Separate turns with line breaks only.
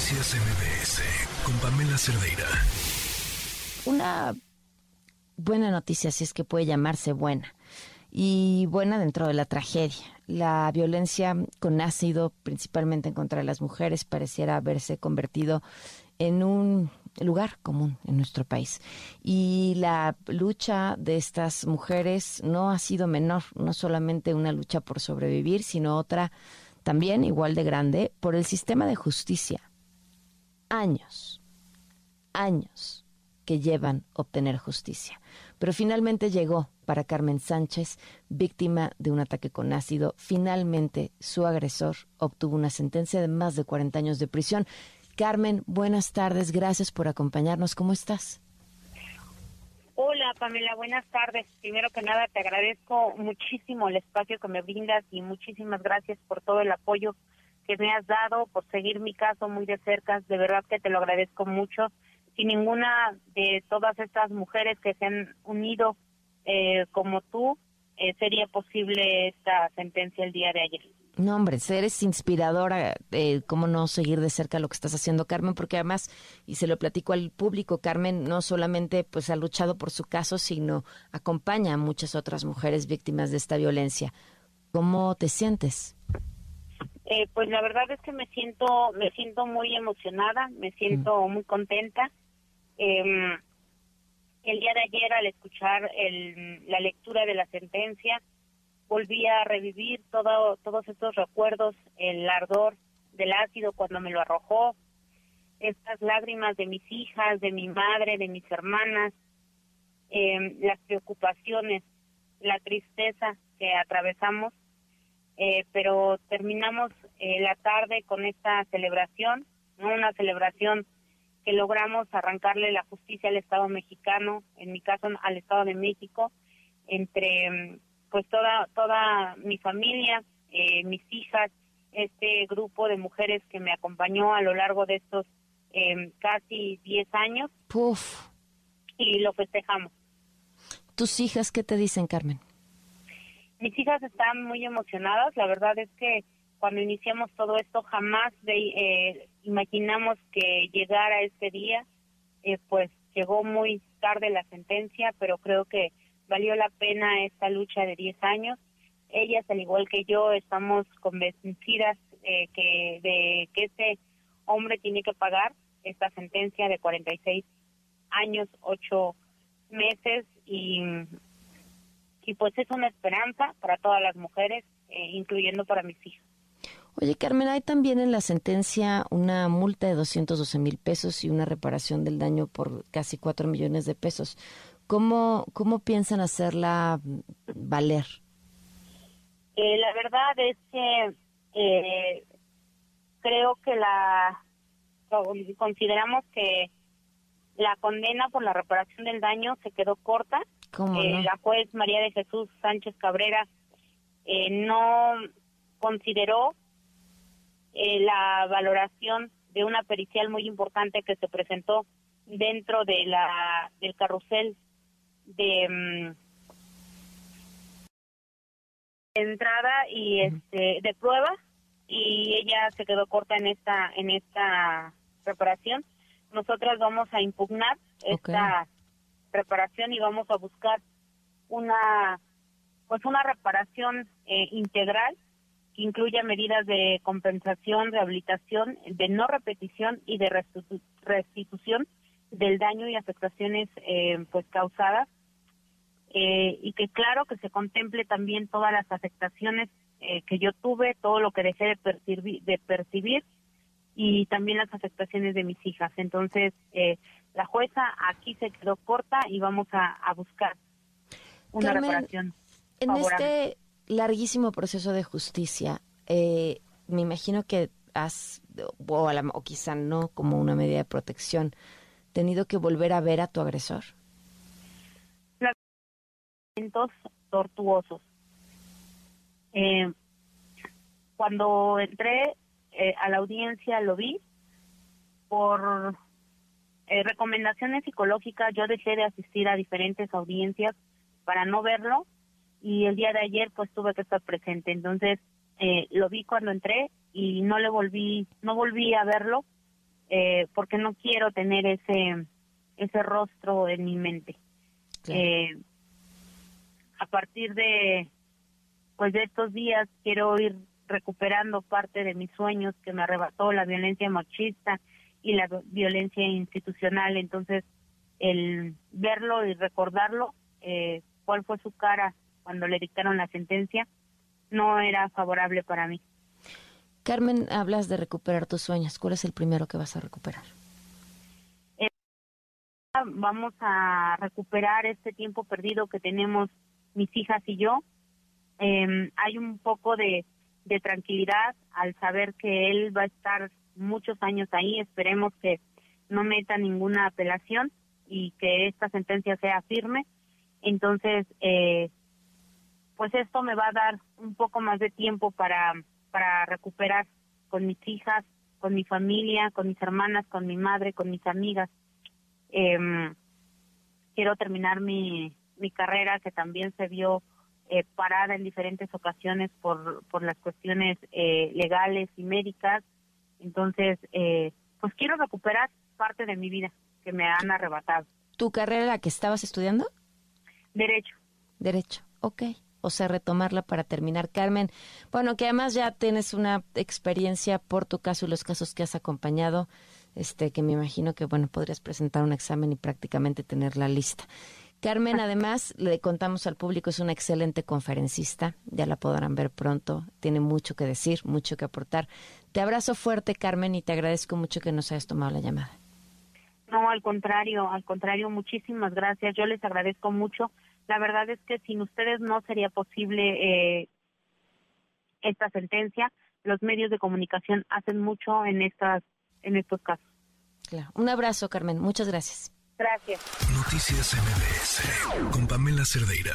Noticias MBS con Pamela Cerdeira.
Una buena noticia, si es que puede llamarse buena, y buena dentro de la tragedia. La violencia con ácido, principalmente en contra de las mujeres, pareciera haberse convertido en un lugar común en nuestro país. Y la lucha de estas mujeres no ha sido menor, no solamente una lucha por sobrevivir, sino otra también igual de grande por el sistema de justicia. Años, años que llevan obtener justicia. Pero finalmente llegó para Carmen Sánchez, víctima de un ataque con ácido. Finalmente su agresor obtuvo una sentencia de más de 40 años de prisión Carmen, buenas tardes, gracias por acompañarnos. ¿Cómo estás?
Hola Pamela, buenas tardes. Primero que nada te agradezco muchísimo el espacio que me brindas y muchísimas gracias por todo el apoyo que me has dado, por seguir mi caso muy de cerca. De verdad que te lo agradezco mucho. Sin ninguna de todas estas mujeres que se han unido eh, como tú, eh, sería posible esta sentencia el día de ayer.
No, hombre, eres inspiradora, eh, cómo no seguir de cerca lo que estás haciendo, Carmen, porque además, y se lo platico al público, Carmen no solamente pues ha luchado por su caso, sino acompaña a muchas otras mujeres víctimas de esta violencia. ¿Cómo te sientes?
Eh, pues la verdad es que me siento, me siento muy emocionada, me siento mm. muy contenta. Em, el día de ayer al escuchar el, la lectura de la sentencia, volví a revivir todo, todos estos recuerdos, el ardor del ácido cuando me lo arrojó, estas lágrimas de mis hijas, de mi madre, de mis hermanas, em, las preocupaciones, la tristeza que atravesamos, eh, pero terminamos eh, la tarde con esta celebración, ¿no? una celebración que logramos arrancarle la justicia al Estado mexicano, en mi caso al Estado de México, entre pues toda, toda mi familia, eh, mis hijas, este grupo de mujeres que me acompañó a lo largo de estos eh, casi 10 años.
Puf.
Y lo festejamos.
¿Tus hijas qué te dicen, Carmen?
Mis hijas están muy emocionadas. La verdad es que cuando iniciamos todo esto jamás de, eh, imaginamos que llegara este día. Eh, pues llegó muy tarde la sentencia, pero creo que valió la pena esta lucha de 10 años. Ellas, al igual que yo, estamos convencidas eh, que de que este hombre tiene que pagar esta sentencia de 46 años, 8 meses y, y pues es una esperanza para todas las mujeres, eh, incluyendo para mis hijos.
Oye, Carmen, hay también en la sentencia una multa de 212 mil pesos y una reparación del daño por casi 4 millones de pesos. ¿Cómo, cómo piensan hacerla valer?
Eh, la verdad es que eh, creo que la consideramos que la condena por la reparación del daño se quedó corta.
Eh,
la juez María de Jesús Sánchez Cabrera no consideró la valoración de una pericial muy importante que se presentó dentro de la del carrusel de mm, entrada y este de prueba y ella se quedó corta en esta en esta preparación. Nosotras vamos a impugnar esta preparación y vamos a buscar una pues una reparación eh, integral que incluya medidas de compensación, rehabilitación, de no repetición y de restitución del daño y afectaciones eh, pues causadas eh, y que claro que se contemple también todas las afectaciones eh, que yo tuve, todo lo que dejé de percibir, de percibir y también las afectaciones de mis hijas. Entonces, eh, la jueza aquí se quedó corta y vamos a, buscar una reparación.
En este larguísimo proceso de justicia, me imagino que has, o, o quizá no como una medida de protección, tenido que volver a ver a tu agresor
tortuosos. Eh, cuando entré eh, a la audiencia lo vi por eh, recomendaciones psicológicas. Yo dejé de asistir a diferentes audiencias para no verlo y el día de ayer pues tuve que estar presente. Entonces lo vi cuando entré y no le volví no volví a verlo eh, porque no quiero tener ese ese rostro en mi mente. Eh, a partir de pues de estos días quiero ir recuperando parte de mis sueños que me arrebató la violencia machista y la violencia institucional. Entonces, el verlo y recordarlo, eh, cuál fue su cara cuando le dictaron la sentencia, no era favorable para mí.
Carmen, hablas de recuperar tus sueños. ¿Cuál es el primero que vas a recuperar?
Eh, vamos a recuperar este tiempo perdido que tenemos mis hijas y yo. Eh, hay un poco de, de tranquilidad al saber que él va a estar muchos años ahí. Esperemos que no meta ninguna apelación y que esta sentencia sea firme. Entonces, eh, pues esto me va a dar un poco más de tiempo para, para recuperar con mis hijas, con mi familia, con mis hermanas, con mi madre, con mis amigas. Em, quiero terminar mi, mi carrera que también se vio eh, parada en diferentes ocasiones por, por las cuestiones eh, legales y médicas. Entonces, eh, pues quiero recuperar parte de mi vida que me han arrebatado.
¿Tu carrera la que estabas estudiando?
Derecho.
Derecho, ok. O sea, retomarla para terminar. Carmen, bueno, que además ya tienes una experiencia por tu caso y los casos que has acompañado, este, que me imagino que, bueno, podrías presentar un examen y prácticamente tener la lista. Carmen, además, le contamos al público, es una excelente conferencista, ya la podrán ver pronto, tiene mucho que decir, mucho que aportar. Te abrazo fuerte, Carmen, y te agradezco mucho que nos hayas tomado la llamada.
No, al contrario, al contrario, muchísimas gracias. Yo les agradezco mucho. La verdad es que sin ustedes no sería posible eh, esta sentencia. Los medios de comunicación hacen mucho en estas, en estos casos.
Claro. Un abrazo, Carmen. Muchas gracias.
Gracias.
Noticias MBS con Pamela Cerdeira.